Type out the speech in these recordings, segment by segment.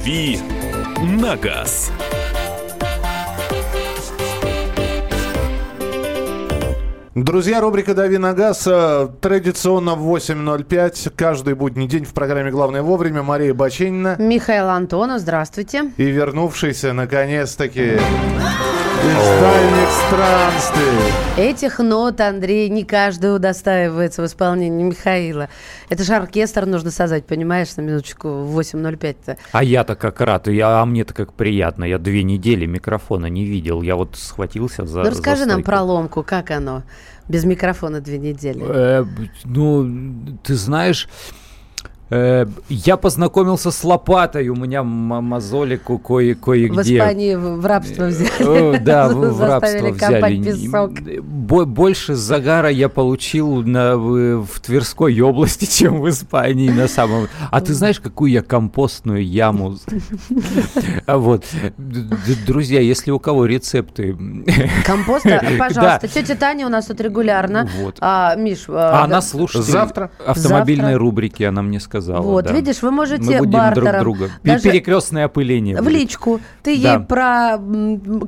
«Дави на газ». Друзья, рубрика «Дави на газ» э, традиционно в 8.05. Каждый будний день в программе «Главное вовремя» Мария Баченина. Михаил Антонов, здравствуйте. И вернувшийся, наконец-таки, из дальних странствий. Этих нот, Андрей, не каждый удостаивается в исполнении Михаила. Это же оркестр нужно создать, понимаешь, на минуточку в 8.05-то. А я-то как рад, я, а мне-то как приятно. Я две недели микрофона не видел. Я вот схватился за Ну, расскажи за нам про ломку, как оно? Без микрофона две недели. Э, ну, ты знаешь, я познакомился с лопатой, у меня мозоли ко- кое- кое-где. В Испании в рабство взяли. Э, Да, в, рабство взяли. больше загара я получил на, в, Тверской области, чем в Испании на самом. А ты знаешь, какую я компостную яму? А Вот, друзья, если у кого рецепты, Компоста, пожалуйста. Тетя Таня у нас тут регулярно. А, Миш, а она слушает Завтра? автомобильной Завтра. рубрики, она мне сказала. Вот, да. видишь, вы можете Мы будем друг бартером, друга. даже Перекрестное опыление. в будет. личку. Ты Да. ей про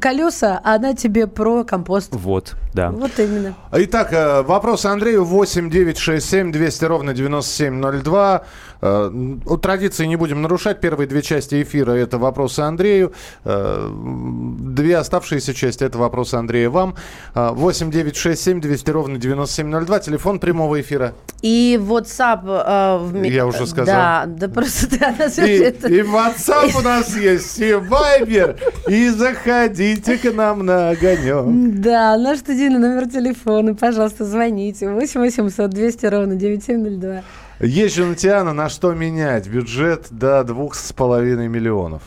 колеса, а она тебе про компост. Вот, да. Вот именно. Итак, э, вопрос Андрею 8 9 6 7 200 ровно 9702. Э, У традиции не будем нарушать. Первые две части эфира – это вопросы Андрею. Э, Две оставшиеся части – это вопросы Андрея вам. Э, 8 9 6 7 200 ровно 9702. Телефон прямого эфира. И WhatsApp... э, в Я уже сказал. Да, да просто ты она И, это- и WhatsApp у нас есть, и Viber. И заходите к нам на огонек. Да, наш студийный номер телефона, пожалуйста, звоните. 8 800 200 ровно 9702. Езжу на Тиана, на что менять? Бюджет до двух с половиной миллионов.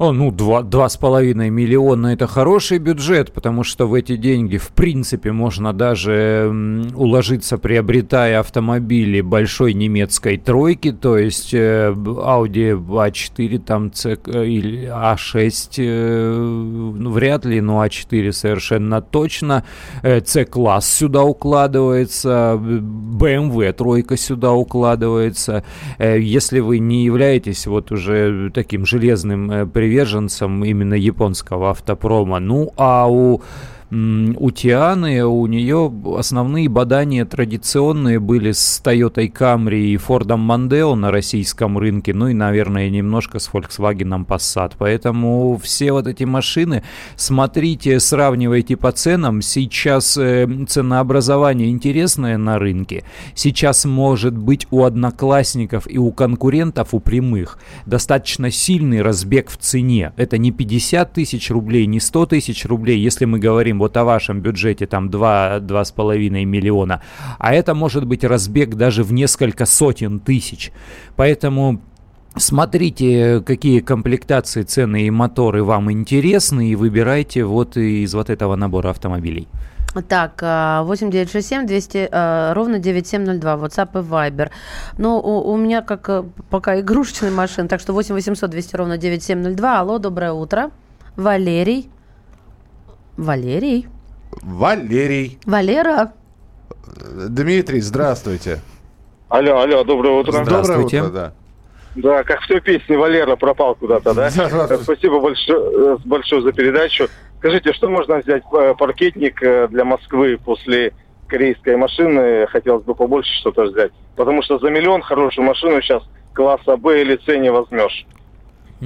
О, ну, два, два с половиной миллиона – это хороший бюджет, потому что в эти деньги, в принципе, можно даже уложиться, приобретая автомобили большой немецкой тройки, то есть э, Audi A4, там, C, э, или A6, э, ну, вряд ли, но A4 совершенно точно. Э, C-класс сюда укладывается, BMW тройка сюда укладывается. Э, Если вы не являетесь вот уже таким железным э, приверженцем именно японского автопрома, ну а у у Тианы, у нее основные бадания традиционные были с Toyota Camry и Ford Mondeo на российском рынке, ну и, наверное, немножко с Volkswagen Passat. Поэтому все вот эти машины, смотрите, сравнивайте по ценам. Сейчас э, ценообразование интересное на рынке. Сейчас может быть у одноклассников и у конкурентов, у прямых, достаточно сильный разбег в цене. Это не 50 тысяч рублей, не 100 тысяч рублей, если мы говорим вот о вашем бюджете, там 2, 2,5 миллиона. А это может быть разбег даже в несколько сотен тысяч. Поэтому Смотрите, какие комплектации, цены и моторы вам интересны, и выбирайте вот из вот этого набора автомобилей. Так, а, 8967 200 а, ровно 9702, WhatsApp и Viber. Ну, у, у меня как э, пока игрушечная машина, так что 8 800 200 ровно 9702. Алло, доброе утро. Валерий. Валерий. Валерий. Валера. Дмитрий, здравствуйте. Алло, алло, доброе утро. Здравствуйте. Доброе утро, Да, как в той песне Валера пропал куда-то, да? Да. Спасибо большое, э, большое за передачу. Скажите, что можно взять э, паркетник э, для Москвы после корейской машины? Хотелось бы побольше что-то взять. Потому что за миллион хорошую машину сейчас класса Б или С не возьмешь.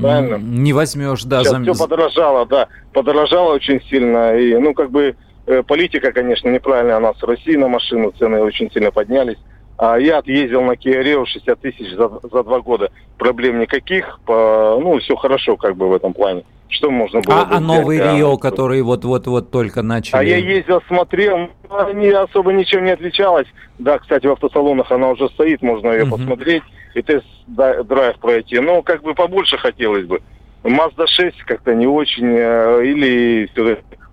Правильно. Не возьмешь, да. Сейчас зам- все подорожало, да. Подорожало очень сильно. И, ну, как бы, э, политика, конечно, неправильная у нас в России на машину. Цены очень сильно поднялись. А я отъездил на Kia Rio 60 тысяч за, за два года. Проблем никаких. По, ну, все хорошо как бы в этом плане. Что можно было А, бы а новый взять, Рио, ну, который вот-вот-вот только начали. а я ездил, смотрел, ну, они особо ничем не отличалась. Да, кстати, в автосалонах она уже стоит, можно ее Мгм. посмотреть и тест-драйв пройти. Но как бы побольше хотелось бы. Mazda 6 как-то не очень, э, или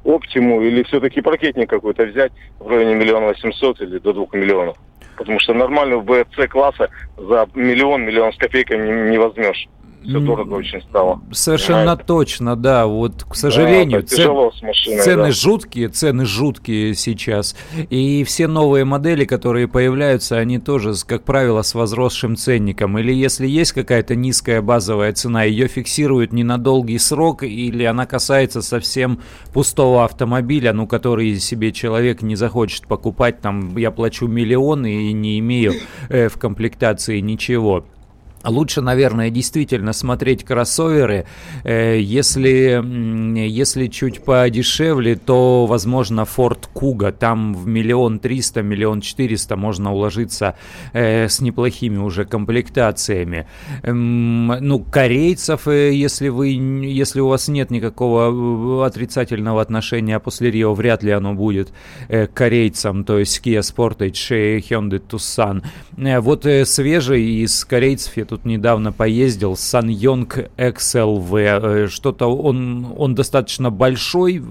Оптиму, или все-таки паркетник какой-то взять в районе миллиона восемьсот или до двух миллионов. Потому что нормальную БЦ класса за миллион, миллион с копейками не, не возьмешь. Все дорого очень стало. Совершенно Понимаете? точно, да. Вот, к сожалению, Да, с машиной, цены да. жуткие, цены жуткие сейчас. И все новые модели, которые появляются, они тоже, как правило, с возросшим ценником. Или если есть какая-то низкая базовая цена, ее фиксируют не на долгий срок, или она касается совсем пустого автомобиля, ну, который себе человек не захочет покупать, там, я плачу миллионы и не имею э, в комплектации ничего. Лучше, наверное, действительно смотреть кроссоверы. Э, Если, если чуть подешевле, то, возможно, Ford Kuga. Там в миллион триста, миллион четыреста можно уложиться э, с неплохими уже комплектациями. Ну, корейцев, э, если, вы, если у вас нет никакого отрицательного отношения после Рио, вряд ли оно будет корейцам, то есть Kia Sportage, Hyundai Tucson. Вот свежий из корейцев я тут недавно поездил, Sanyong XLV. Э, Что-то он, он достаточно большой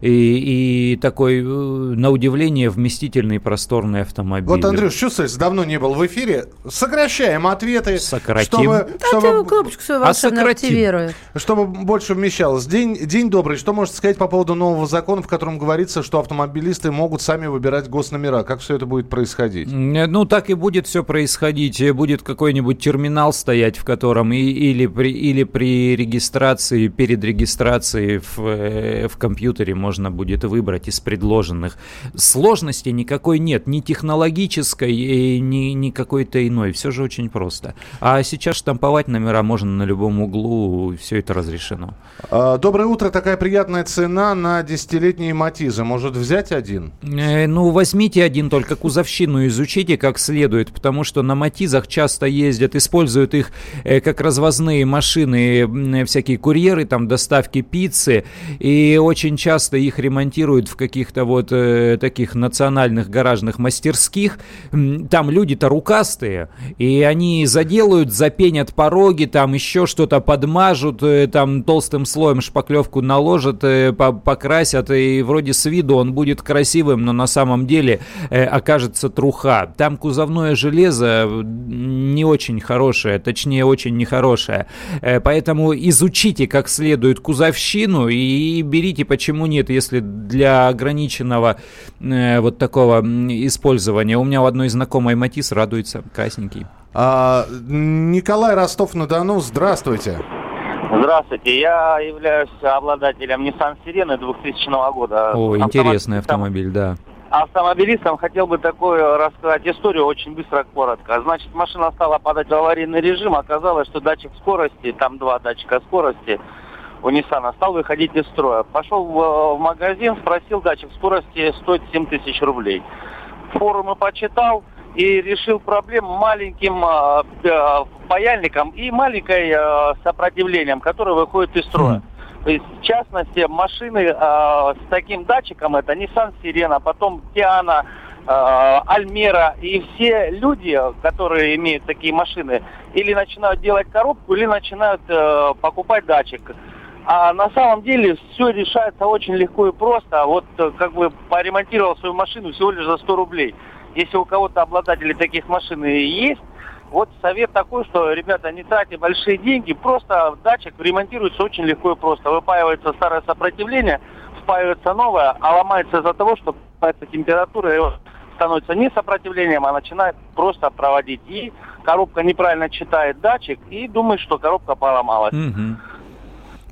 и, и такой, э, на удивление, вместительный просторный автомобиль. Вот, Андрюш, чувствуешь, давно не был в эфире. Сокращаем ответы. Сократим. Чтобы, Да, чтобы- ты кнопочку свою А сократим. Чтобы больше вмещалось. День, день добрый. Что можете сказать по поводу нового закона, в котором говорится, что автомобилисты могут сами выбирать госномера? Как все это будет происходить? Ну, так и будет все происходить. Будет какой-нибудь терминал стоять, в котором и, или, при, или при регистрации, перед регистрацией в, э, в компьютере можно будет выбрать из предложенных. Сложности никакой нет, ни технологической, ни, ни какой-то иной. Все же очень просто. А сейчас штамповать номера можно на любом углу, все это разрешено. А, Доброе утро. Такая приятная цена на десятилетние матизы. Может взять один? Э, Ну, возьмите один, только кузовщину изучите как следует, потому что на Матизах часто ездят, используют их э, как развозные машины, м, всякие курьеры, там, доставки пиццы, и очень часто их ремонтируют в каких-то вот э, таких национальных гаражных мастерских. Там люди-то рукастые, и они заделают, запенят пороги, там еще что-то подмажут, э, там толстым слоем шпаклевку наложат, э, по- покрасят, и вроде с виду он будет красивым, но на самом деле э, окажется труха. Там кузовное железо э, не очень хорошее, точнее очень нехорошее. Э, Поэтому изучите как следует кузовщину и берите, почему нет, если для ограниченного э, вот такого использования. У меня у одной знакомой Матис радуется, красненький. А, Николай Ростов-на-Дону, здравствуйте. Здравствуйте, я являюсь обладателем Nissan Sirena 2000 года. О, Автомобилистом- интересный автомобиль, да. Автомобилистам хотел бы такую рассказать историю очень быстро, коротко. Значит, машина стала падать в аварийный режим, оказалось, что датчик скорости, там два датчика скорости у Nissan стал выходить из строя. Пошел в, магазин, спросил датчик скорости, стоит 7 тысяч рублей. Форумы почитал и решил проблему маленьким э, э, паяльником и маленькой э, сопротивлением, которое выходит из строя. То есть, в частности, машины э, с таким датчиком, это Nissan Sirena, потом Tiana, э, Альмера, и все люди, которые имеют такие машины, или начинают делать коробку, или начинают э, покупать датчик. А на самом деле все решается очень легко и просто. Вот э, как бы поремонтировал свою машину всего лишь за 100 рублей. Если у кого-то обладатели таких машин есть, вот совет такой, что, ребята, не тратьте большие деньги, просто датчик ремонтируется очень легко и просто. Выпаивается старое сопротивление, впаивается новое, а ломается из-за того, что поднимается температура, и он становится не сопротивлением, а начинает просто проводить. И коробка неправильно читает датчик и думает, что коробка поломалась. Мгм.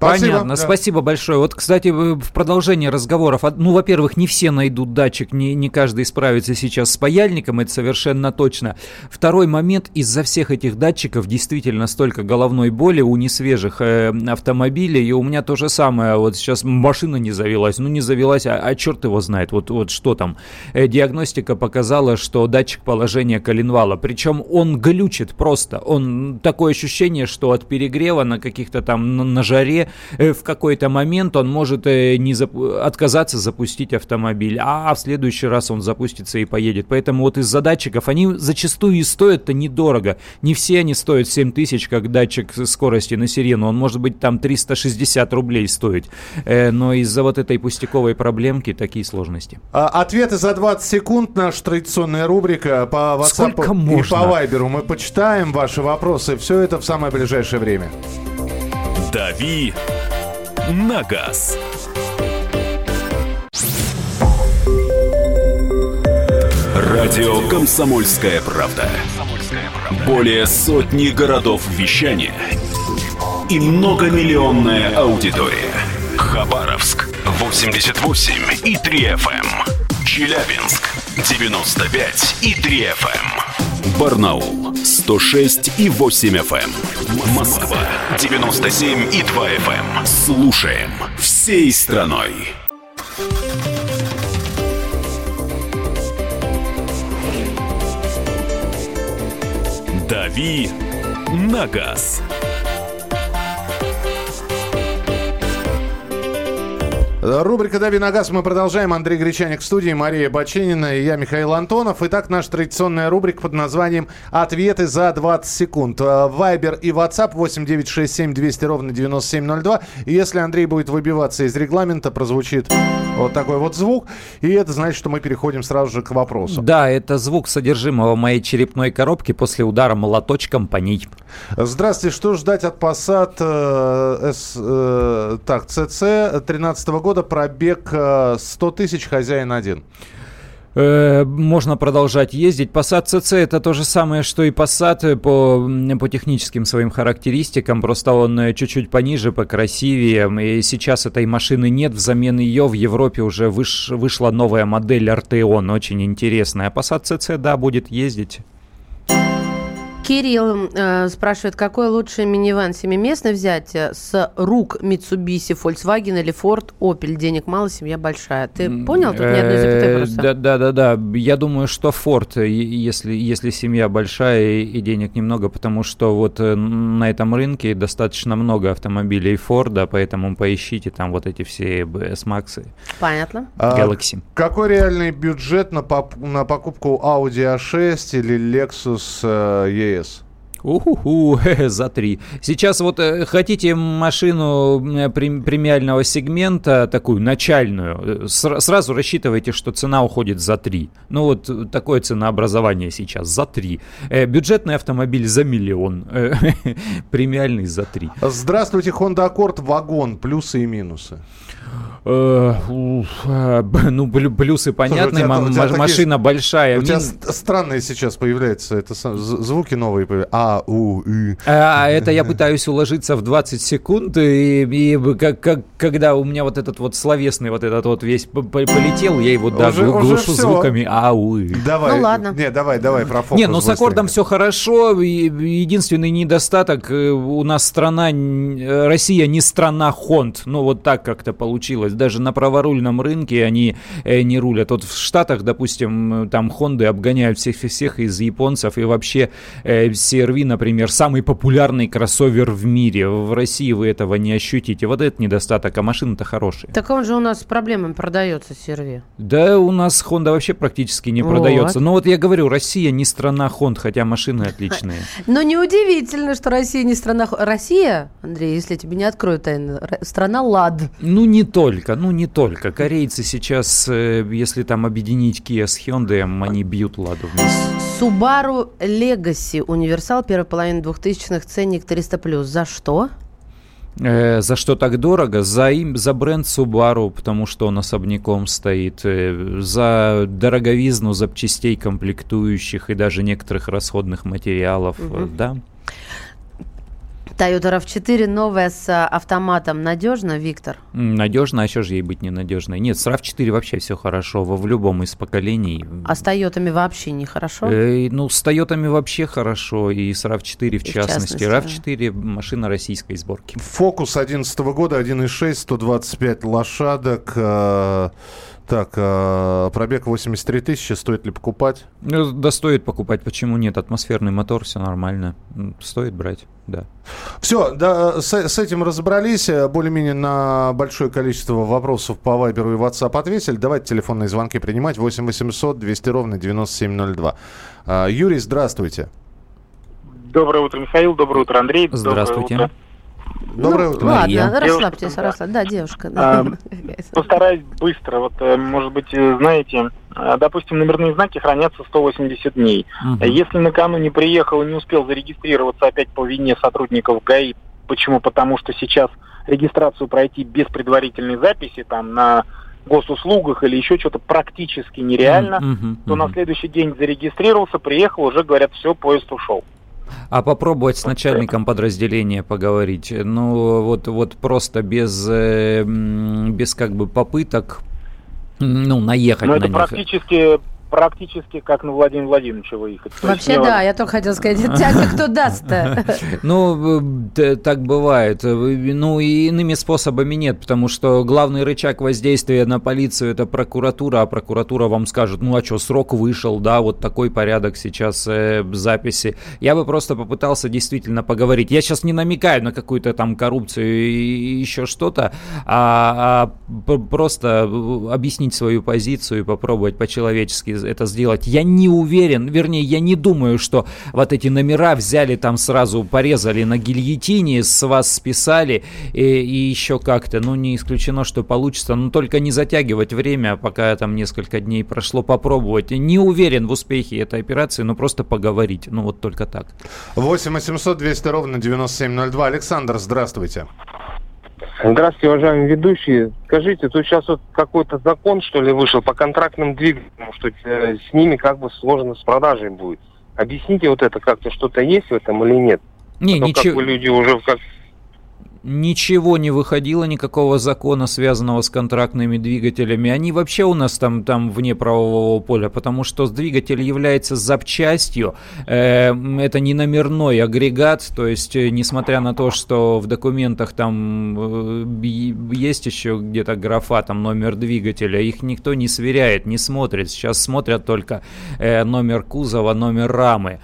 Спасибо, Понятно, да. спасибо большое. Вот, кстати, в продолжение разговоров, ну, во-первых, не все найдут датчик, не, не каждый справится сейчас с паяльником, это совершенно точно. Второй момент, из-за всех этих датчиков действительно столько головной боли у несвежих э, автомобилей, и у меня то же самое, вот сейчас машина не завелась, ну, не завелась, а, а черт его знает, вот, вот что там. Э, диагностика показала, что датчик положения коленвала, причем он глючит просто, он такое ощущение, что от перегрева на каких-то там на, на жаре в какой-то момент он может э, не зап- отказаться запустить автомобиль, а в следующий раз он запустится и поедет. Поэтому вот из-за датчиков, они зачастую и стоят-то недорого. Не все они стоят 7 тысяч, как датчик скорости на сирену. Он может быть там 360 рублей стоить. Э, но из-за вот этой пустяковой проблемки такие сложности. А, Ответы за 20 секунд. Наша традиционная рубрика по WhatsApp Сколько и можно? по Viber. Мы почитаем ваши вопросы. Все это в самое ближайшее время. «Дави на газ». Радио «Комсомольская правда». Более сотни городов вещания и многомиллионная аудитория. Хабаровск 88 и 3 FM. Челябинск 95 и 3 FM. Барнаул 106 и 8 FM. Москва 97 и 2 FM. Слушаем всей страной. «Дави на газ». Рубрика «Дави на газ» мы продолжаем. Андрей Гречаник в студии, Мария Баченина и я, Михаил Антонов. Итак, наша традиционная рубрика под названием «Ответы за 20 секунд». Э, Вайбер и WhatsApp 8967 200 ровно 9702. И если Андрей будет выбиваться из регламента, прозвучит вот такой вот звук. И это значит, что мы переходим сразу же к вопросу. Да, это звук содержимого моей черепной коробки после удара молоточком по ней. Здравствуйте, что ждать от Passat э, э, так, CC 13 года, пробег э, 100 тысяч, хозяин один. Э, Можно продолжать ездить. Passat CC это то же самое, что и Passat по, м, по техническим своим характеристикам, просто он э, чуть-чуть пониже, покрасивее. И сейчас этой машины нет, взамен ее в Европе уже выш- вышла новая модель Arteon, очень интересная. А Passat CC, да, будет ездить. Кирилл э, спрашивает, какой лучше минивэн семиместный взять э, с рук Mitsubishi, Volkswagen или Ford, Opel? Денег мало, семья большая. Ты понял? Тут ни одной запятой Э, просто. Да, да, да, да. Я думаю, что Форд, если, если семья большая и, и денег немного, потому что вот э, на этом рынке достаточно много автомобилей Форда, поэтому поищите там вот эти все S-Max, Понятно. А, Galaxy. Какой реальный бюджет на, поп- на покупку Audi A6 или Lexus э, preço. Уху, за три. Сейчас вот э, хотите машину э, прем- премиального сегмента, такую начальную, э, сра- сразу рассчитывайте, что цена уходит за три. Ну вот такое ценообразование сейчас, за три. Бюджетный автомобиль за миллион, премиальный за три. Здравствуйте, Honda Accord, вагон, плюсы и минусы. Б- Ну, плюсы понятны, машина большая. У тебя странные сейчас появляются это, звуки новые. появляются. А, у, и. А это я пытаюсь уложиться в 20 секунд, и, и как, как- когда у меня вот этот вот словесный вот этот вот весь полетел, я его да, Уже- гл- уже глушу всё. звуками ау. и. Давай. Ну, ладно. Не, давай, давай про фокус. Не, ну с аккордом все хорошо. Единственный недостаток э, у нас страна, э, Россия не страна Хонд. Ну вот так как-то получилось. Даже на праворульном рынке они э, не рулят. Вот в Штатах, допустим, там Хонды обгоняют всех всех из японцев. И вообще э, CR-V, например, самый популярный кроссовер в мире. В России вы этого не ощутите. Вот этот недостаток, а машины-то хорошие. Так он же у нас с проблемами продается, Серви. Да, у нас Honda вообще практически не Вот. продается. Но вот я говорю, Россия не страна Хонд, хотя машины отличные. Но неудивительно, что Россия не страна... Россия, Андрей, если тебе не открою тайну, р- страна лад. Ну, не только, ну, не только. Корейцы сейчас, э, если там объединить Kia с Hyundai, они бьют ладу вместе. Subaru Legacy, универсал первой половины 2000-х, ценник 300+. За что? Э, за что так дорого? За, им, за бренд Subaru, потому что он особняком стоит. э, за дороговизну запчастей комплектующих и даже некоторых расходных материалов. э, Да. Toyota RAV4 новая с а, автоматом. Надежно, Виктор? Надежно, а еще же ей быть ненадежной? Нет, с RAV4 вообще все хорошо, во в любом из поколений. А с Тойотами вообще нехорошо? Э, ну, с Тойотами вообще хорошо, и с RAV4 в И в частности. частности, RAV4 машина российской сборки. Фокус 11 года, 1.6, 125 лошадок. э, Так, э, пробег 83 тысячи, стоит ли покупать? Ну, да стоит покупать, почему нет? Атмосферный мотор, все нормально. Стоит брать, да. Все, да, с, с этим разобрались. Более-менее на большое количество вопросов по Вайберу и WhatsApp ответили. Давайте телефонные звонки принимать. 8 800 200 ровно 9702. А, Юрий, здравствуйте. Доброе утро, Михаил. Доброе утро, Андрей. Здравствуйте. Доброе утро. Доброе ну, утро. Ладно, Мария. расслабьтесь, Девушка, расслабьтесь. Да, девушка. Да. А, Постараюсь быстро. Вот, э, может быть, э, знаете, э, допустим, номерные знаки хранятся 180 дней. Мгм. Если накануне приехал и не успел зарегистрироваться опять по вине сотрудников ГАИ, почему? Потому что сейчас регистрацию пройти без предварительной записи там на госуслугах или еще что-то практически нереально, Мгм, то на следующий день зарегистрировался, приехал, уже говорят, все, поезд ушел. А попробовать с начальником подразделения поговорить. Ну, вот, вот просто без, э, без как бы попыток, ну, наехать Но на это них. практически, практически как на Владимира Владимировича выехать. То Вообще, да, я только хотела сказать, тяга кто даст-то? Ну, э, так бывает. Э, Ну, и иными способами нет, потому что главный рычаг воздействия на полицию это прокуратура, а прокуратура вам скажет, ну а что, срок вышел, да, вот такой порядок сейчас э, записи. Я бы просто попытался действительно поговорить. Я сейчас не намекаю на какую-то там коррупцию и еще что-то, а, а просто объяснить свою позицию и попробовать по-человечески это сделать. Я не уверен, вернее, я не думаю, что вот эти номера взяли там сразу, порезали на гильотине, с вас списали и, и еще как-то. Ну, не исключено, что получится. Но только не затягивать время, пока там несколько дней прошло, попробовать. Не уверен в успехе этой операции, но просто поговорить. Ну, вот только так. 8 800 200 ровно 9702. Александр, здравствуйте. Здравствуйте, уважаемые ведущие. Скажите, тут сейчас вот какой-то закон, что ли, вышел по контрактным двигателям, что э, с ними как бы сложно с продажей будет. Объясните вот это как-то, что-то есть в этом или нет? Не, А ничего. как бы люди уже как Ничего не выходило, никакого закона, связанного с контрактными двигателями. Они вообще у нас там, там вне правового поля, потому что двигатель является запчастью. Э, это не номерной агрегат, то есть, э, несмотря на то, что в документах там э, есть еще где-то графа, там номер двигателя, их никто не сверяет, не смотрит. Сейчас смотрят только номер кузова, номер рамы.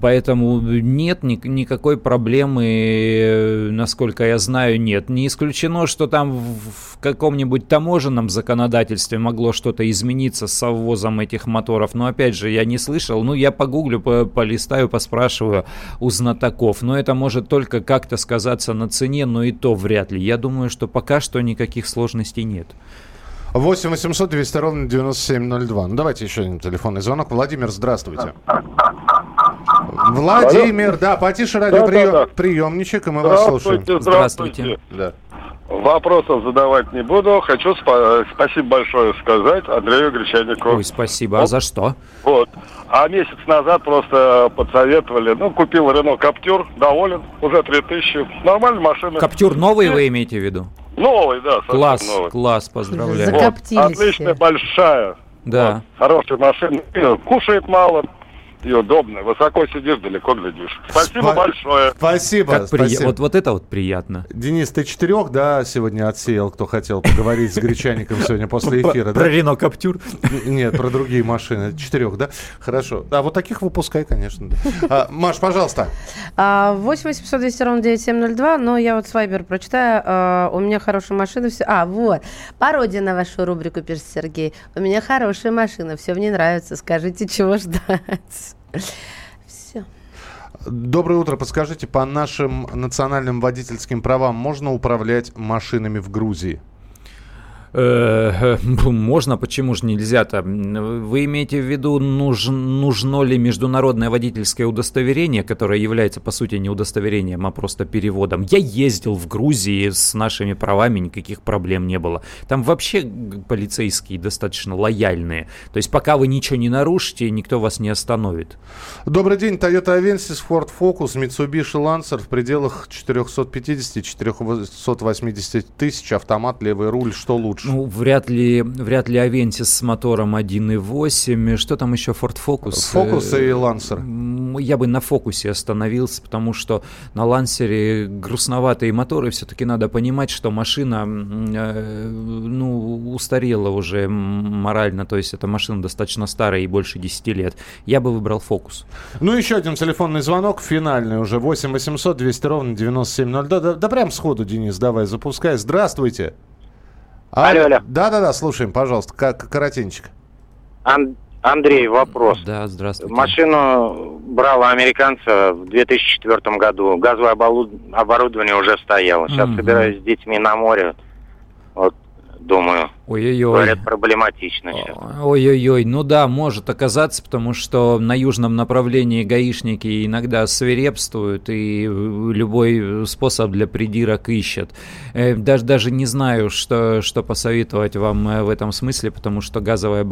Поэтому нет ни- никакой проблемы, э, насколько я знаю, нет. Не исключено, что там в каком-нибудь таможенном законодательстве могло что-то измениться с ввозом этих моторов. Но опять же, я не слышал. Ну, я погуглю, по- полистаю, поспрашиваю у знатоков. Но это может только как-то сказаться на цене, но и то вряд ли. Я думаю, что пока что никаких сложностей нет. 8 800 200 ровно 9702. Ну, давайте еще один телефонный звонок. Владимир, здравствуйте. Владимир, да, потише радиоприем, Да-да-да. приемничек, и мы вас слушаем. Здравствуйте, Здравствуйте. Да. Вопросов задавать не буду. Хочу спа- спасибо большое сказать Андрею Гречаникову. Ой, спасибо. А за что? Вот. А месяц назад просто подсоветовали. Ну, купил Рено Каптюр, доволен, уже 3000. Нормальная машина. Каптюр новый вы имеете в виду? Новый, да, Класс, новый. класс, поздравляю. Закоптились Отличная, большая. Да. Вот. Хорошая машина. Кушает мало. И удобно. Высоко сидишь, далеко глядишь. Спасибо Спа- большое. Спасибо, Как при- спасибо. Вот, вот это вот приятно. Денис, ты четырех, да, сегодня отсеял, кто хотел поговорить с Гречаником сегодня после эфира, да? Рено Каптюр. Нет, про другие машины. Четырех, да? Хорошо. А вот таких выпускай, конечно. А, Маш, пожалуйста. А, 8 800 200 ровно 9702, но я вот с Вайбер прочитаю. А, у меня хорошая машина. Все... А, вот. Пародия на вашу рубрику, пишет Сергей. У меня хорошая машина, все мне нравится. Скажите, чего ждать? Все. Доброе утро. Подскажите, по нашим национальным водительским правам можно управлять машинами в Грузии? Э, Можно, почему же нельзя-то? Вы имеете в виду, нуж- нужно ли международное водительское удостоверение, которое является, по сути, не удостоверением, а просто переводом? Я ездил в Грузии с нашими правами, никаких проблем не было. Там вообще полицейские достаточно лояльные. То есть пока вы ничего не нарушите, никто вас не остановит. Добрый день. Toyota Avensis, Ford Focus, Mitsubishi Lancer в пределах 450-480 тысяч. Автомат, левый руль. Что лучше? Ну, вряд ли, вряд ли Avensis с мотором 1.8. Что там еще? Ford Focus? Focus Э, и Lancer. я бы на фокусе остановился, потому что на лансере грустноватые моторы, все-таки надо понимать, что машина э, ну, устарела уже морально, то есть эта машина достаточно старая и больше 10 лет. Я бы выбрал фокус. Ну, еще один телефонный звонок, финальный уже, 8 800 200 ровно 9702. Да, да, да прям сходу, Денис, давай, запускай. Здравствуйте. Алло, алло. Да-да-да, слушаем, пожалуйста, как коротенько. Ан- Андрей, вопрос. Да, здравствуйте. Машину брала американца в 2004 году. Газовое оборудование уже стояло. Сейчас Мгм. собираюсь с детьми на море. Вот, думаю, Ой-ой-ой. говорят, проблематично сейчас. Ой-ой-ой, ну да, может оказаться, потому что на южном направлении гаишники иногда свирепствуют и любой способ для придирок ищут. Э, Даже, даже не знаю, что, что посоветовать вам э, в этом смысле, потому что газовое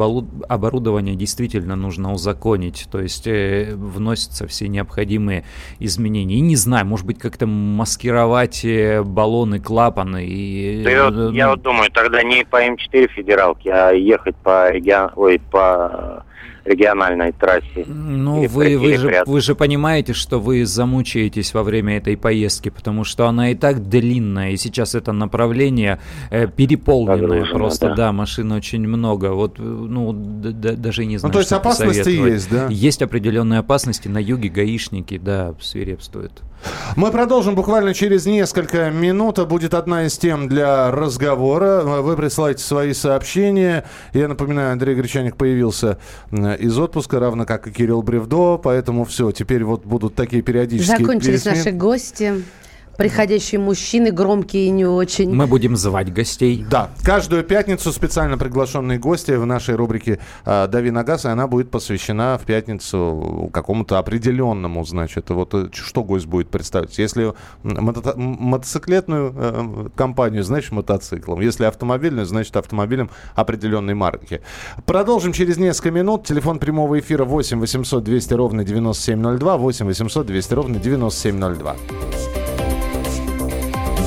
оборудование действительно нужно узаконить, то есть э, вносятся все необходимые изменения. И не знаю, может быть, как-то маскировать баллоны, клапаны. И, Да и вот э, я ну, вот думаю, тогда не по М4 федералке, а ехать по, регион... Ой, по региональной трассе. Ну, вы, вы, же, вы же понимаете, что вы замучаетесь во время этой поездки, потому что она и так длинная, и сейчас это направление э, переполненное Загружено, просто, да. да. машин очень много. Вот, ну, даже не знаю, Ну, то есть опасности есть, да? Есть определенные опасности, на юге гаишники, да, свирепствуют. Мы продолжим буквально через несколько минут. Будет одна из тем для разговора. Вы присылаете свои сообщения. Я напоминаю, Андрей Гречаник появился из отпуска, равно как и Кирилл Бревдо. Поэтому все, теперь вот будут такие периодические Закончились пересмен- наши гости. Приходящие мужчины, громкие и не очень. Мы будем звать гостей. Да, каждую пятницу специально приглашенные гости в нашей рубрике э, «Дави на газ», и она будет посвящена в пятницу какому-то определенному, значит, вот э, что гость будет представить. Если мото- мотоциклетную э, компанию, значит, мотоциклом. Если автомобильную, значит, автомобилем определенной марки. Продолжим через несколько минут. Телефон прямого эфира 8 800 200 ровно 9702, 8 800 200 ровно 9702.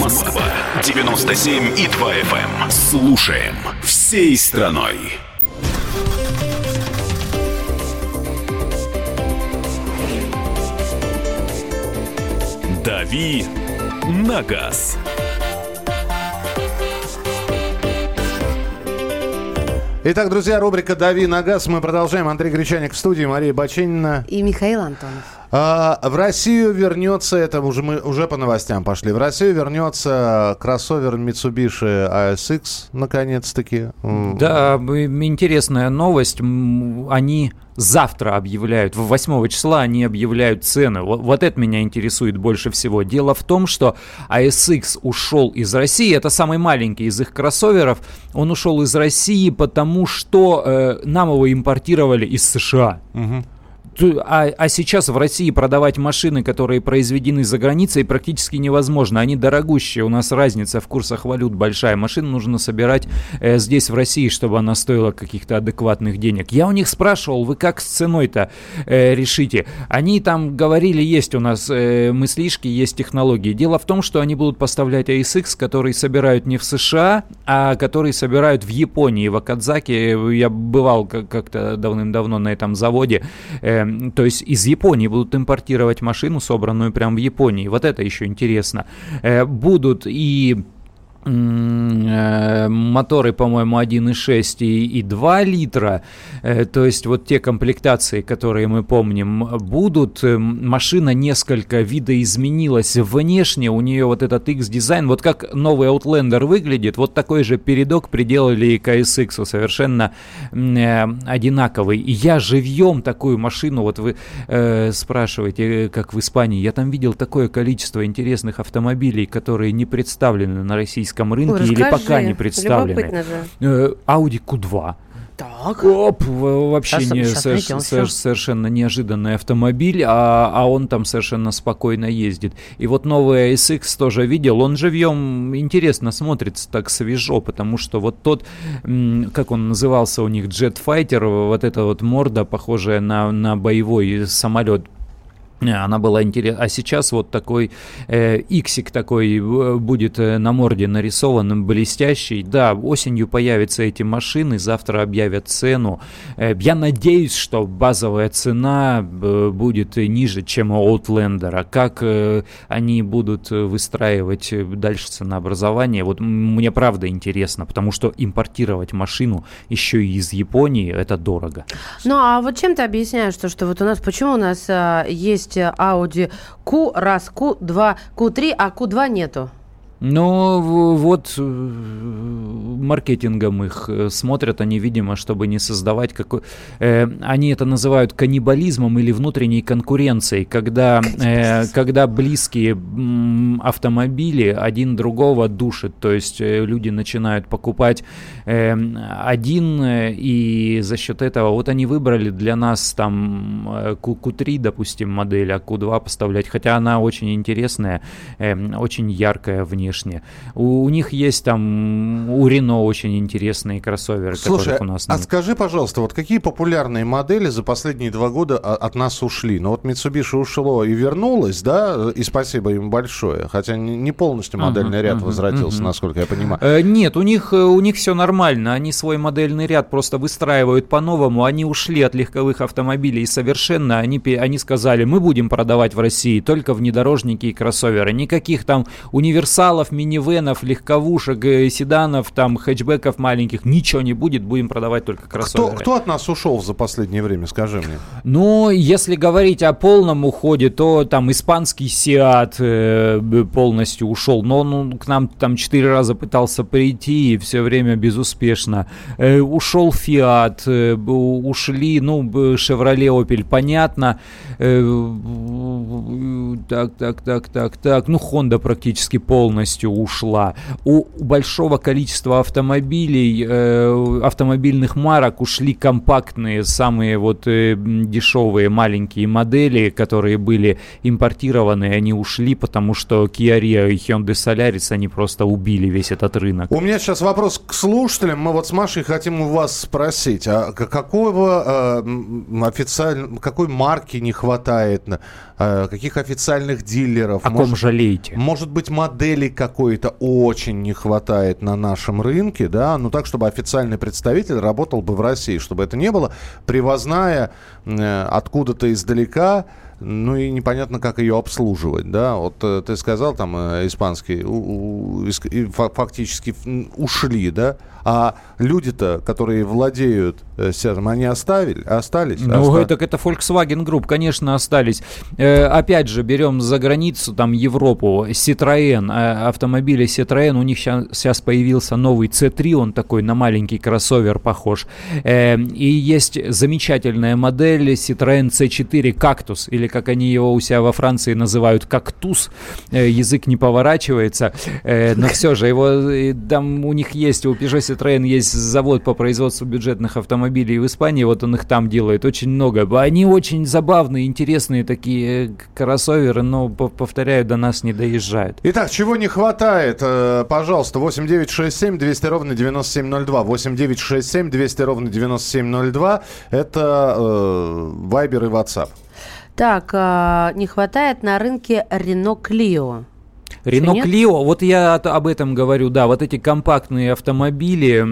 Москва 97 и 2 FM. Слушаем всей страной. «Дави на газ». Итак, друзья, рубрика «Дави на газ». Мы продолжаем. Андрей Гречаник в студии, Мария Баченина. И Михаил Антонов. А, в Россию вернется, это уже мы уже по новостям пошли, в Россию вернется кроссовер Mitsubishi ASX, наконец-таки. Да, интересная новость. Они завтра объявляют, 8 числа они объявляют цены. Вот, вот это меня интересует больше всего. Дело в том, что ASX ушел из России. Это самый маленький из их кроссоверов. Он ушел из России, потому что э, нам его импортировали из США. Ту- А, а сейчас в России продавать машины, которые произведены за границей, практически невозможно. Они дорогущие. У нас разница в курсах валют большая. Машину нужно собирать э, здесь, в России, чтобы она стоила каких-то адекватных денег. Я у них спрашивал, вы как с ценой-то э, решите? Они там говорили, есть у нас э, мыслишки, есть технологии. Дело в том, что они будут поставлять ASX, который собирают не в США, а который собирают в Японии, в Акадзаке. Я бывал как- как-то давным-давно на этом заводе. Э, то есть из Японии будут импортировать машину, собранную прямо в Японии. Вот это еще интересно. Э, будут и моторы, по-моему, 1,6 и, и 2 литра. Э, то есть вот те комплектации, которые мы помним, будут. Э, Машина несколько видоизменилась внешне. У нее вот этот X-дизайн. Вот как новый Outlander выглядит, вот такой же передок приделали и к SX. Совершенно э, одинаковый. Я живьем такую машину, вот вы э, спрашиваете, э, как в Испании, я там видел такое количество интересных автомобилей, которые не представлены на российском рынке Ой, или расскажи. пока не представлены. Э, Audi Q2. Так. Оп, вообще Сейчас- не, сейчас соверш- найдем соверш- всё. совершенно неожиданный автомобиль, а, а он там совершенно спокойно ездит. И вот новый SX тоже видел, он живьем интересно смотрится, так свежо, потому что вот тот, как он назывался у них, Jetfighter, вот эта вот морда, похожая на, на боевой самолет, Она была интересна. А сейчас вот такой э, иксик такой э, будет э, на морде нарисован, блестящий. Да, осенью появятся эти машины, завтра объявят цену. Э, я надеюсь, что базовая цена э, будет ниже, чем у Outlander. А как э, они будут э, выстраивать э, дальше ценообразование, вот мне правда интересно, потому что импортировать машину еще и из Японии, это дорого. Ну, а вот чем ты объясняешь то, что вот у нас, почему у нас а, есть а, Audi Q, раз, Q2, Q3, а Q2 нету? Ну, вот э, маркетингом их э, смотрят они, видимо, чтобы не создавать какой... э, они это называют каннибализмом или внутренней конкуренцией, когда, э, когда близкие м, автомобили один другого душат, то есть э, люди начинают покупать э, один, э, и за счет этого вот они выбрали для нас там э, Q- Q3, допустим, модель, а Q2 поставлять, хотя она очень интересная, э, очень яркая внешне. У, у них есть там, у Рено очень интересные кроссоверы, Слушай, которых у нас а нет. скажи, пожалуйста, вот какие популярные модели за последние два года а, от нас ушли? Ну вот Mitsubishi ушло и вернулось, да, и спасибо им большое, хотя не полностью модельный ряд ага, возвратился, ага. насколько я понимаю. Э, Нет, у них, э, у них все нормально. Они свой модельный ряд просто выстраивают по-новому. Они ушли от легковых автомобилей совершенно. Они, они сказали, мы будем продавать в России только внедорожники и кроссоверы. Никаких там универсалов, минивенов, легковушек, э, седанов, там хэтчбеков маленьких. Ничего не будет. Будем продавать только Кто, кроссоверы. кто от нас ушел за последнее время, скажи мне? Ну, если говорить о полном уходе, то там испанский Сиат э, полностью ушел, но он к нам там четыре раза пытался прийти и все время безуспешно. Э, ушел Фиат, э, ушли, ну, Шевроле, Опель, понятно. Э, так, так, так, так, так. Ну, Honda практически полностью ушла. У большого количества автомобилей, э, автомобильных марок ушли компактные, самые вот э, дешевые маленькие модели, которые были импортированы, они ушли, потому что Kia Rio и Hyundai Solaris, они просто убили весь этот рынок. У меня сейчас вопрос к слушателям. Мы вот с Машей хотим у вас спросить, а какого э, официаль- какой марки не хватает, э, каких официальных дилеров? О ком жалеете? Может быть, модели какой-то очень не хватает на нашем рынке, да, ну так, чтобы официальный представитель работал бы в России, чтобы это не было привозная э, откуда-то издалека, ну и непонятно, как ее обслуживать, да. Вот э, ты сказал, там, э, испанские у- у- фактически ушли, да, а люди-то, которые владеют э, Сиатом, они оставили, остались? Ну, Оста- так это Volkswagen Group, конечно, остались. Э, опять же, берем за границу, там, Европу, Citroën, э, автомобили Citroën, у них сейчас появился новый C3, он такой на маленький кроссовер похож. Э, и есть замечательная модель Citroën C4 Cactus, или как они его у себя во Франции называют, кактус. Э, язык не поворачивается, э, но все же, его, э, там у них есть, у Peugeot Citroën есть завод по производству бюджетных автомобилей в Испании, вот он их там делает очень много. Они очень забавные, интересные такие э, кроссоверы, но, по- повторяю, до нас не доезжают. Итак, чего не хватает? Э, Пожалуйста, 8967 200 ровно 9702. 8967 200 ровно 9702. Это э, Viber и WhatsApp. Так, а, не хватает на рынке Renault Clio. Рено? Клио, вот я об этом говорю, да, вот эти компактные автомобили,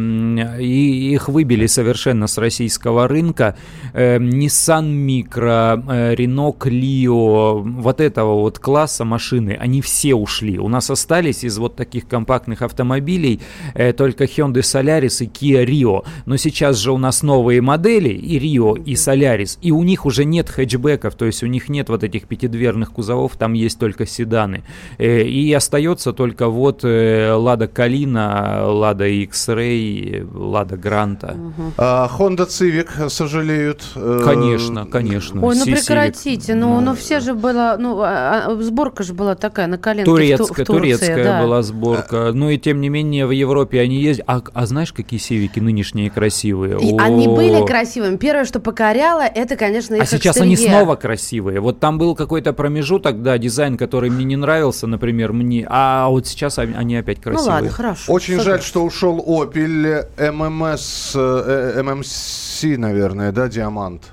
и их выбили совершенно с российского рынка. Э, Nissan Micro, э, Renault Clio, вот этого вот класса машины, они все ушли. У нас остались из вот таких компактных автомобилей э, только Hyundai Solaris и Kia Rio. Но сейчас же у нас новые модели, и Rio, и Solaris, и у них уже нет хэтчбеков, то есть у них нет вот этих пятидверных кузовов, там есть только седаны. Э, И остается только вот э, Лада Калина, Лада X-Ray, Лада Гранта. А, Honda Civic сожалеют. э, Конечно, конечно. Ой, ну прекратите, ну, ну все же было, ну, а- а, сборка же была такая на коленке в Ту- в Турецкая, Турции, турецкая да. была сборка. Ну и тем не менее в Европе они ездят. А, а знаешь, какие сивики нынешние красивые? И О. они были красивыми. Первое, что покоряло, это, конечно, их А сейчас они экстерьер. снова красивые. Вот там был какой-то промежуток, да, дизайн, который мне не нравился, например, мне. А вот сейчас они- опять Ну красивые. ладно, хорошо. Очень Супер. жаль, что ушел Opel MMS, MMC, наверное, да, Диамант.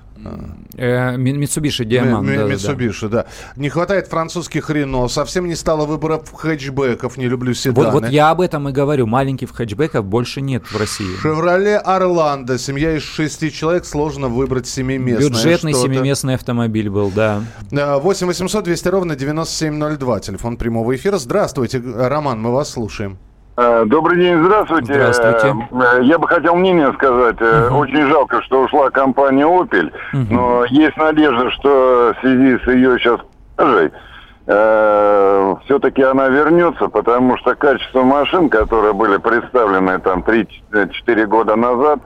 Э, Ми- Mitsubishi Diamant. Ми- ми- да-да-да. Mitsubishi, да. Не хватает французских Рено, совсем не стало выборов хэтчбеков, не люблю седаны. Вот, вот я об этом и говорю. Маленьких хэтчбеков больше нет в России. Шевроле Орландо, семья из шести человек, сложно выбрать семиместное Бюджетный семиместный автомобиль был, да. Э, 8 800 200 ровно 9702, телефон прямого эфира. Здравствуйте, Роман, мы вас слушаем. Э, Добрый день, здравствуйте. Здравствуйте. Э, Я бы хотел мнение сказать. Э, Очень жалко, что ушла компания Opel, но есть надежда, что в связи с ее сейчас продажей все-таки она вернется, потому что качество машин, которые были представлены там 3-4 года назад,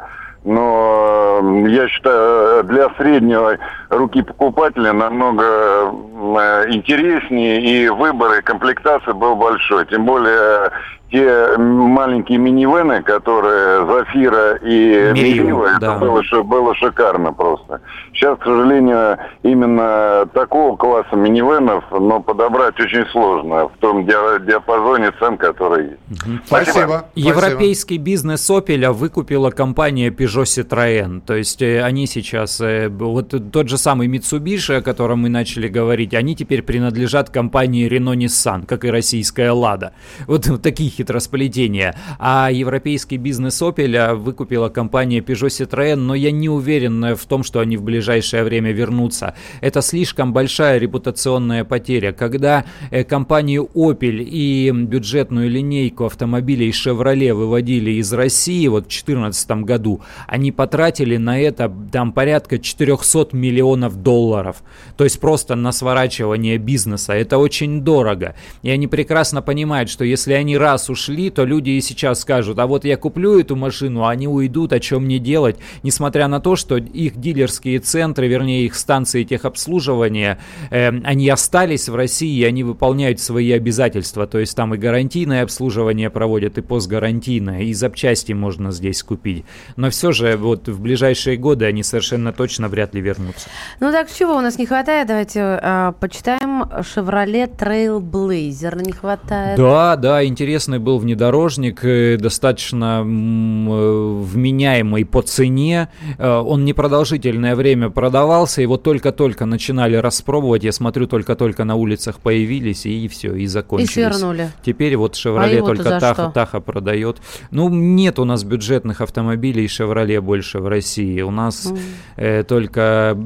но э, я считаю, для среднего руки покупателя намного э, интереснее и выбор и комплектации был большой. Тем более те маленькие минивены, которые Зафира и Мерива, Мерива, это да. было, было шикарно просто. Сейчас, к сожалению, именно такого класса минивенов, но подобрать очень сложно в том диа- диапазоне цен, который есть. Спасибо. Европейский бизнес Opel выкупила компания Peugeot Citroën. То есть э, они сейчас, э, вот тот же самый Mitsubishi, о котором мы начали говорить, они теперь принадлежат компании Renault Nissan, как и российская Lada. Вот, вот такие хитросплетения. А европейский бизнес Opel выкупила компания Peugeot Citroën, но я не уверен э, в том, что они в ближайшее время вернутся. Это слишком большая репутационная потеря. Когда э, компанию Opel и бюджетную линейку автомобилей Chevrolet выводили из России вот в 2014 году, они потратили на это там порядка 400 миллионов долларов. То есть просто на сворачивание бизнеса. Это очень дорого. И они прекрасно понимают, что если они раз ушли, то люди и сейчас скажут, а вот я куплю эту машину, а они уйдут, о чем мне делать, несмотря на то, что их дилерские центры, вернее их станции техобслуживания, э, они остались в России, и они выполняют свои обязательства, то есть там и гарантийное обслуживание проводят, и постгарантийное, и запчасти можно здесь купить. Но все же вот в ближайшие годы они совершенно точно вряд ли вернутся. Ну так чего у нас не хватает? Давайте а, почитаем Chevrolet Trailblazer. Не хватает. Да, да, интересный был внедорожник, э, достаточно э, вменяемый по цене. Э, Он непродолжительное время продавался, его только-только начинали распробовать. Я смотрю, только-только на улицах появились, и все, и И закончились. свернули. Теперь вот А Chevrolet его-то только Таха? Таха продает. Ну, нет у нас бюджетных автомобилей Chevrolet больше в России. У нас э, только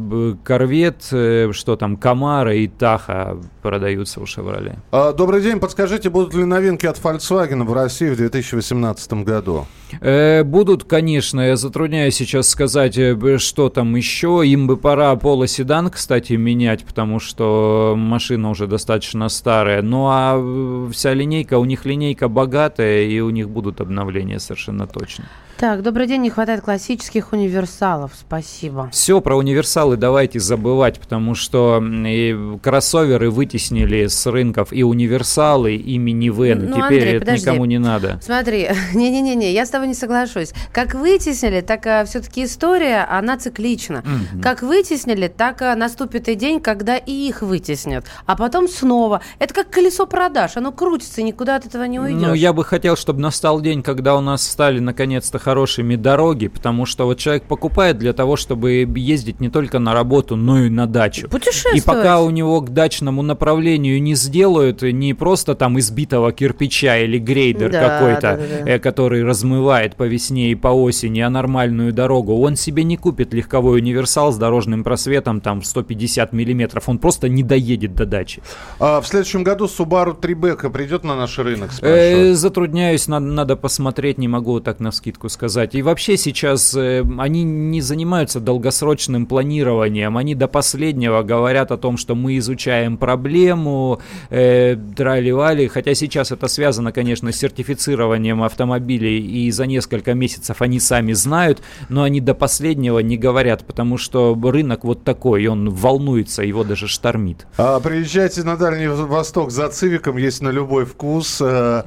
Корвет, э, что там, Камара и Таха продаются у Chevrolet. А, Добрый день, подскажите, будут ли новинки от Volkswagen в России в 2018 году? Э, будут, конечно, я затрудняюсь сейчас сказать, э, что там еще. Им бы пора Polo седан, кстати, менять, потому что машина уже достаточно старая. Ну а э, вся линейка, у них линейка богатая, и у них будут обновления совершенно точно. Так, добрый день. Не хватает классических универсалов. Спасибо. Все про универсалы давайте забывать, потому что и кроссоверы вытеснили с рынков и универсалы, и минивены. Ну, Теперь Андрей, это подожди. никому не надо. Смотри, не-не-не, я с тобой не соглашусь. Как вытеснили, так все-таки история, она циклична. Как вытеснили, так а, наступит и день, когда и их вытеснят. А потом снова. Это как колесо продаж, оно крутится, и никуда от этого не уйдешь. Ну, я бы хотел, чтобы настал день, когда у нас стали наконец-то хорошими дороги, потому что вот человек покупает для того, чтобы ездить не только на работу, но и на дачу. Путешествовать. И пока у него к дачному направлению не сделают не просто там избитого кирпича или грейдер Да, какой-то, да, да, да. э, который размывает по весне и по осени, а нормальную дорогу, он себе не купит легковой универсал с дорожным просветом там в 150 миллиметров. Он просто не доедет до дачи. А, в следующем году Subaru Tribeca придет на наш рынок, Э, затрудняюсь, надо, надо посмотреть, не могу так на скидку сказать. И вообще сейчас э, они не занимаются долгосрочным планированием. Они до последнего говорят о том, что мы изучаем проблему, э, трали Хотя сейчас это связано, конечно, с сертифицированием автомобилей, и за несколько месяцев они сами знают, но они до последнего не говорят, потому что рынок вот такой, он волнуется, его даже штормит. А, приезжайте на Дальний Восток за Цивиком, есть на любой вкус. Э,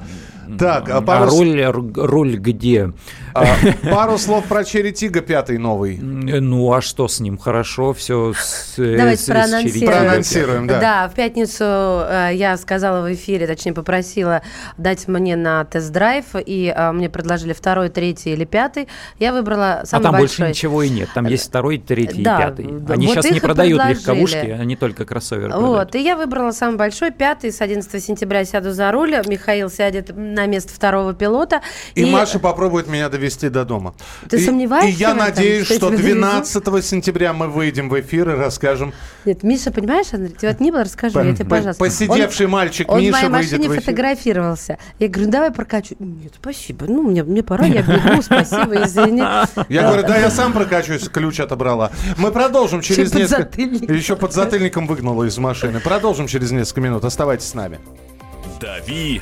так, а, пару... а руль, руль где? А, пару слов про Черри Тига пятый новый. Ну, а что с ним? Хорошо, все с, Давайте с, проанонсируем. проанонсируем. да. Да, в пятницу э, я сказала в эфире, точнее попросила дать мне на тест-драйв, и э, мне предложили второй, третий или пятый. Я выбрала самый А там большой. больше ничего и нет. Там есть второй, третий да, и пятый. Они вот сейчас не продают легковушки, они только кроссоверы Вот, продают. и я выбрала самый большой, пятый. С 11 сентября сяду за руль. Михаил сядет на место второго пилота. И, и... Маша попробует меня довести до дома. Ты и, сомневаешься? И я этом, надеюсь, что, что 12 сентября мы выйдем в эфир и расскажем. Нет, Миша, понимаешь, Андрей, вот не было, расскажи, по, я тебе, пожалуйста. Посидевший он, мальчик он Миша в моей выйдет машине в эфир. фотографировался. Я говорю, давай прокачу. Нет, спасибо. Ну, мне, мне пора, я бегу, спасибо, извини. Я говорю, да, я сам прокачусь, ключ отобрала. Мы продолжим через несколько... Еще под затыльником выгнала из машины. Продолжим через несколько минут. Оставайтесь с нами. Дави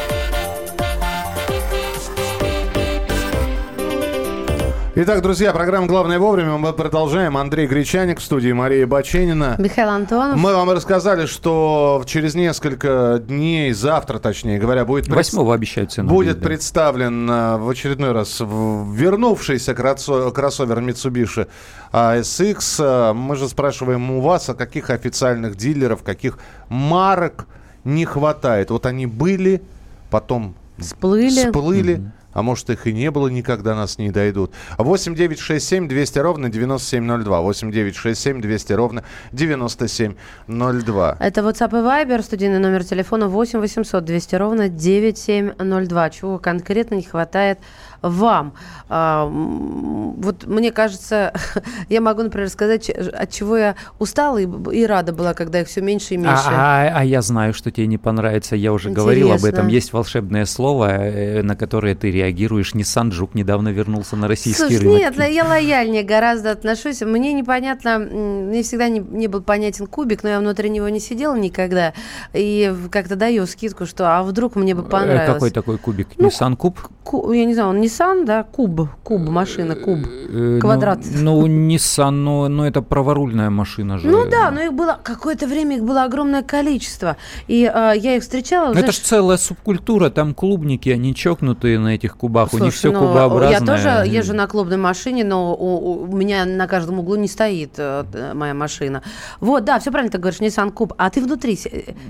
Итак, друзья, программа «Главное вовремя». Мы продолжаем. Андрей Гречаник в студии, Мария Баченина. Михаил Антонов. Мы вам рассказали, что через несколько дней, завтра, точнее говоря, будет... Восьмого обещают цену. Будет да. представлен а, в очередной раз вернувшийся кроссовер Mitsubishi ASX. А, мы же спрашиваем у вас, о каких официальных дилеров, каких марок не хватает. Вот они были, потом сплыли. сплыли mm-hmm. А может, их и не было, никогда нас не дойдут. 8 9 6 7 200 ровно 9702. 8 9 6 7 200 ровно 9702. Это WhatsApp и Viber, студийный номер телефона 8 800 200 ровно 9702. Чего конкретно не хватает вам. А, вот мне кажется, я могу, например, сказать, от чего я устала и, и рада была, когда их все меньше и меньше. А, а, а я знаю, что тебе не понравится. Я уже Интересно. говорил об этом. Есть волшебное слово, э, на которое ты реагируешь. Nissan Жук недавно вернулся на российский Слушай, рынок. Нет, я лояльнее гораздо отношусь. Мне непонятно, мне всегда не, не был понятен кубик, но я внутри него не сидела никогда. И как-то даю скидку, что а вдруг мне бы э, понравилось. Какой такой кубик? Ну, Nissan Куб? Ку, я не знаю, он не Nissan, да, куб, куб, машина, куб, э, квадрат. Ну, ну Nissan, но, но это праворульная машина же. Ну да, но их было, какое-то время их было огромное количество. И э, я их встречала. Ну, знаешь... Это же целая субкультура, там клубники, они чокнутые на этих кубах, Слушай, у них все ну, кубообразное. Я тоже езжу на клубной машине, но у, у меня на каждом углу не стоит э, моя машина. Вот, да, все правильно ты говоришь, Nissan Куб. А ты внутри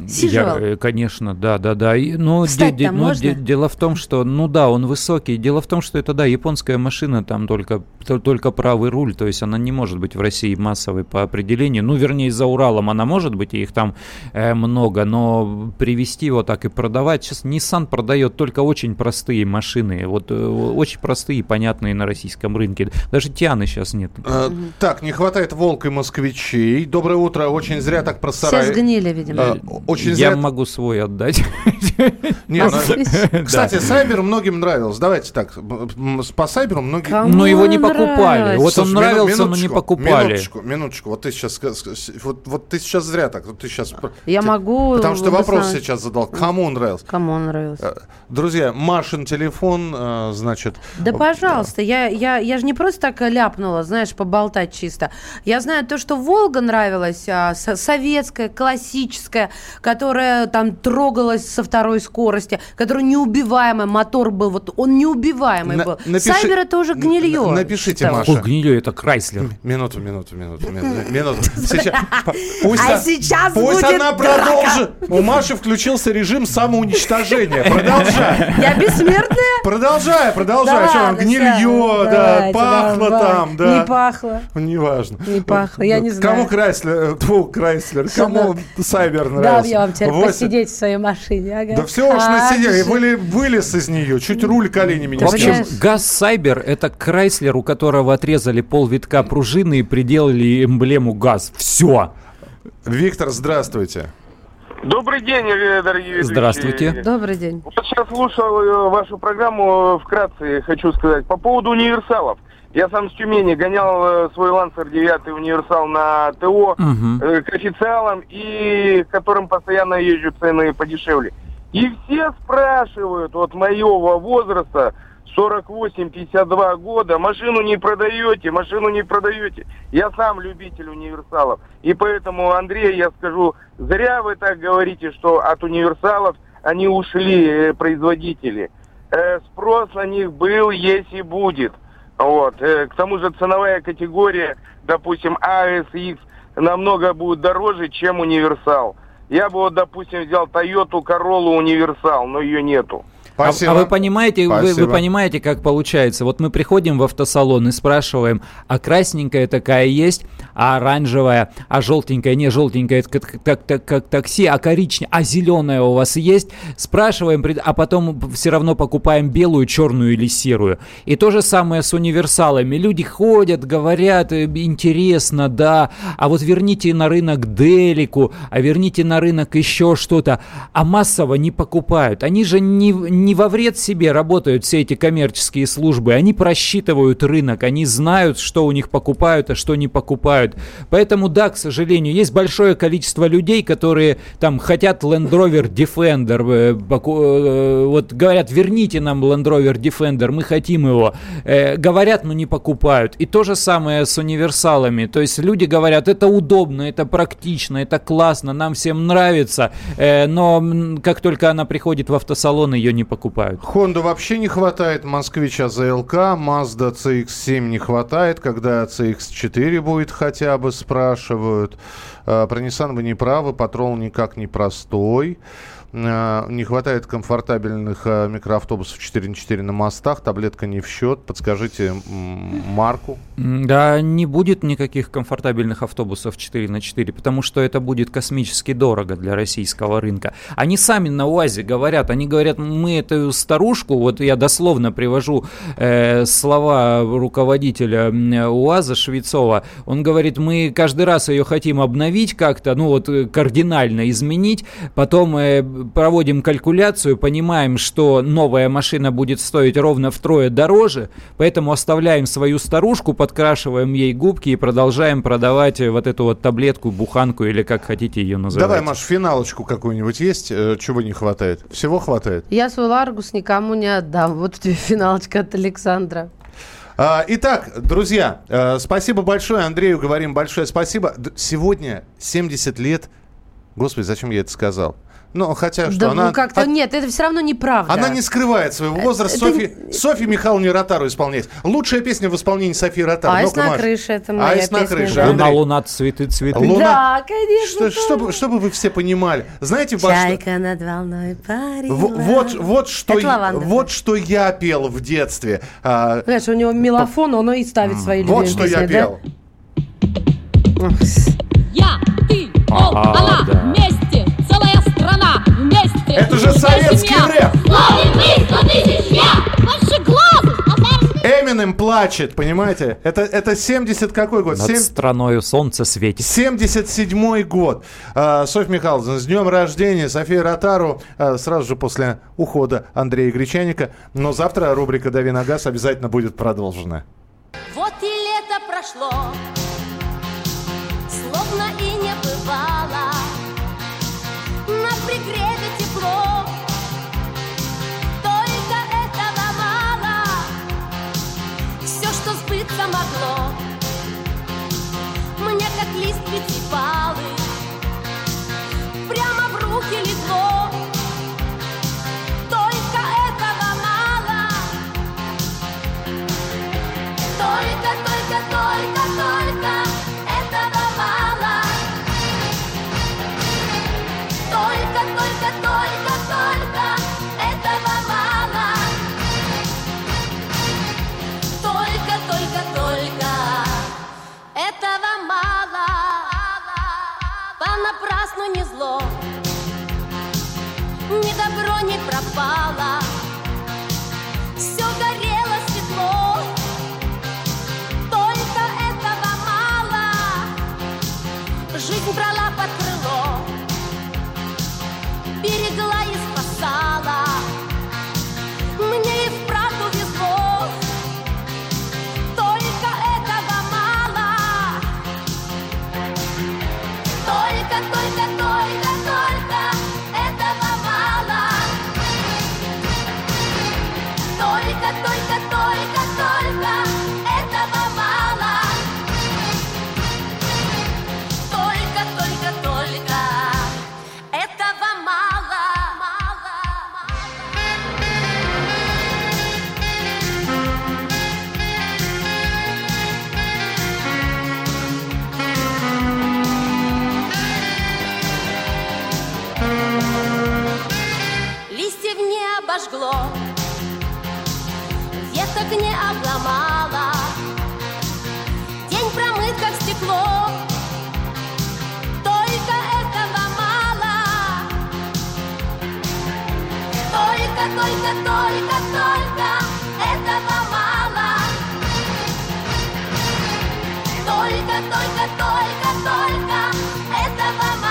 сиживал? Я, э, конечно, да, да, да. Но, де, де, но де, дело в том, что, ну да, он высокий. Дело в том, что это, да, японская машина, там только, только правый руль, то есть она не может быть в России массовой по определению. Ну, вернее, за Уралом она может быть, и их там э, много, но привезти его так и продавать. Сейчас Nissan продает только очень простые машины, вот э, очень простые и понятные на российском рынке. Даже Тианы сейчас нет. А, так, не хватает Волк и москвичей. Доброе утро, очень зря так про сарай. Все сгнили, видимо. А, очень Я могу свой отдать. Нет, ну, кстати, Сайбер многим нравился. Давайте так, по Сайберу многие... Но его не покупали. Вот он нравился, но не покупали. Минуточку, минуточку. Вот ты сейчас, вот, вот ты сейчас зря так. Вот ты сейчас. Я могу. Потому что вопрос сейчас задал. Кому он нравился? Кому он нравился? Э, друзья, Машин телефон, э, значит. Да, пожалуйста, я я я же не просто так ляпнула, знаешь, поболтать чисто. Я знаю то, что Волга нравилась, а, советская, классическая, которая там трогалась со второй скорости, которая неубиваемая, мотор был вот Вот он неубиваемый На- был. напиши- Сайбер это уже гнилье. Н- напишите, стало. Маша. Ой, гнилье, это Крайслер. Минуту, минуту, минуту, минуту. минуту. Сейчас, пусть, А сейчас пусть будет она драка. продолжит. У Маши включился режим самоуничтожения. Продолжай. Я бессмертная? Продолжай, продолжай. Да Что там, гнилье, да, пахло там, да. Не пахло. Неважно. Не пахло, я не знаю. Кому Крайслер, э, тьфу, Крайслер, кому Сайбер Да, нравится? я вам теперь посидеть в своей машине. Да все уж А, насидели, вылез из нее, чуть руль коленями не общем? ГАЗ Сайбер это Крайслер, у которого отрезали пол витка пружины и приделали эмблему ГАЗ. Все. Виктор, здравствуйте. Добрый день, э, дорогие ведущие. Здравствуйте. Добрый день. Вот сейчас слушал э, вашу программу, э, вкратце хочу сказать. По поводу универсалов. Я сам с Тюмени гонял свой Лансер 9 универсал на ТО э, к официалам и которым постоянно езжу цены подешевле. И все спрашивают от моего возраста 48-52 года, машину не продаете, машину не продаете. Я сам любитель универсалов. И поэтому, Андрей, я скажу, зря вы так говорите, что от универсалов они ушли, э, производители. Э, спрос на них был, есть и будет. Вот. Э, к тому же ценовая категория, допустим, ASX намного будет дороже, чем универсал. Я бы вот, допустим, взял Toyota Corolla универсал, но ее нету. А- Спасибо. А, вы понимаете, вы, вы понимаете, как получается? Вот мы приходим в автосалон и спрашиваем, а красненькая такая есть, а оранжевая, а желтенькая, не желтенькая, это как, так- так- как такси, а коричневая, а зеленая у вас есть? Спрашиваем, а потом все равно покупаем белую, черную или серую. И то же самое с универсалами. Люди ходят, говорят, э, интересно, да, а вот верните на рынок Делику, а верните на рынок еще что-то, а массово не покупают. Они же не, не во вред себе работают все эти коммерческие службы, они просчитывают рынок, они знают, что у них покупают, а что не покупают. Поэтому да, к сожалению, есть большое количество людей, которые там хотят Land Rover Defender, э, э, вот говорят, верните нам Land Rover Defender, мы хотим его. Э, говорят, но не покупают. И то же самое с универсалами. То есть люди говорят, это удобно, это практично, это классно, нам всем нравится, но как только она приходит в автосалон, ее не покупают. Honda вообще не хватает, Москвич АЗЛК, Mazda CX-7 не хватает, когда CX-4 будет хотя бы, спрашивают. Э, Про Nissan вы не правы, патрол никак не простой. Э, Не хватает комфортабельных э, микроавтобусов 4 на 4 на мостах, таблетка не в счет. Подскажите марку. Да, не будет никаких комфортабельных автобусов 4 на 4, потому что это будет космически дорого для российского рынка. Они сами на УАЗе говорят, они говорят, мы эту старушку, вот я дословно привожу э, слова руководителя УАЗа Швецова, он говорит, мы каждый раз ее хотим обновить как-то, ну вот э, кардинально изменить, потом э, проводим калькуляцию, понимаем, что новая машина будет стоить ровно втрое дороже, поэтому оставляем свою старушку, подкрашиваем ей губки и продолжаем продавать э, вот эту вот таблетку, буханку или как хотите ее называть. Давай, Маш, финалочку какую-нибудь есть? Э, Чего не хватает? Всего хватает? Я свой Ларгус никому не отдам. Вот тебе финалочка от Александра. А, Итак, друзья, э, спасибо большое. Андрею говорим большое спасибо. Сегодня 70 лет. Господи, зачем я это сказал? Ну, хотя что, да она... ну как-то от- нет, это все равно неправда. Она не скрывает своего возраста. это Софьи, Софьи Михайловне Ротару исполняет. Лучшая песня в исполнении Софии Ротару. Айс на крыше, это моя Айс на песня, крыше. да. Луна, Андрей, луна, цветы, цветы. Луна. Да, конечно. что- чтобы, чтобы вы все понимали. Знаете, во что- Чайка над волной парила. в- вот, вот, что, я- вот что я пел в детстве. А, Знаешь, у него мелофон, он и ставит свои вот любимые что я песни, да? пел. Я, ты, он, Ага, она, да. вместе. Это же советский рэп. Славим мы, сто тысяч я, ваши глазы, Эминем плачет, понимаете? Это, это 70 какой год? Над Семь- страною солнце светит. 77 год. А, Софья Михайловна, с днем рождения. София Ротару а, сразу же после ухода Андрея Гречаника. Но завтра рубрика «Дави на газ» обязательно будет продолжена. Вот и лето прошло, только, только этого мало. Только, только, только этого мало. Понапрасну не зло, ни добро не пропало. Только, только, только, этого мало. Только, только, только, только этого мало.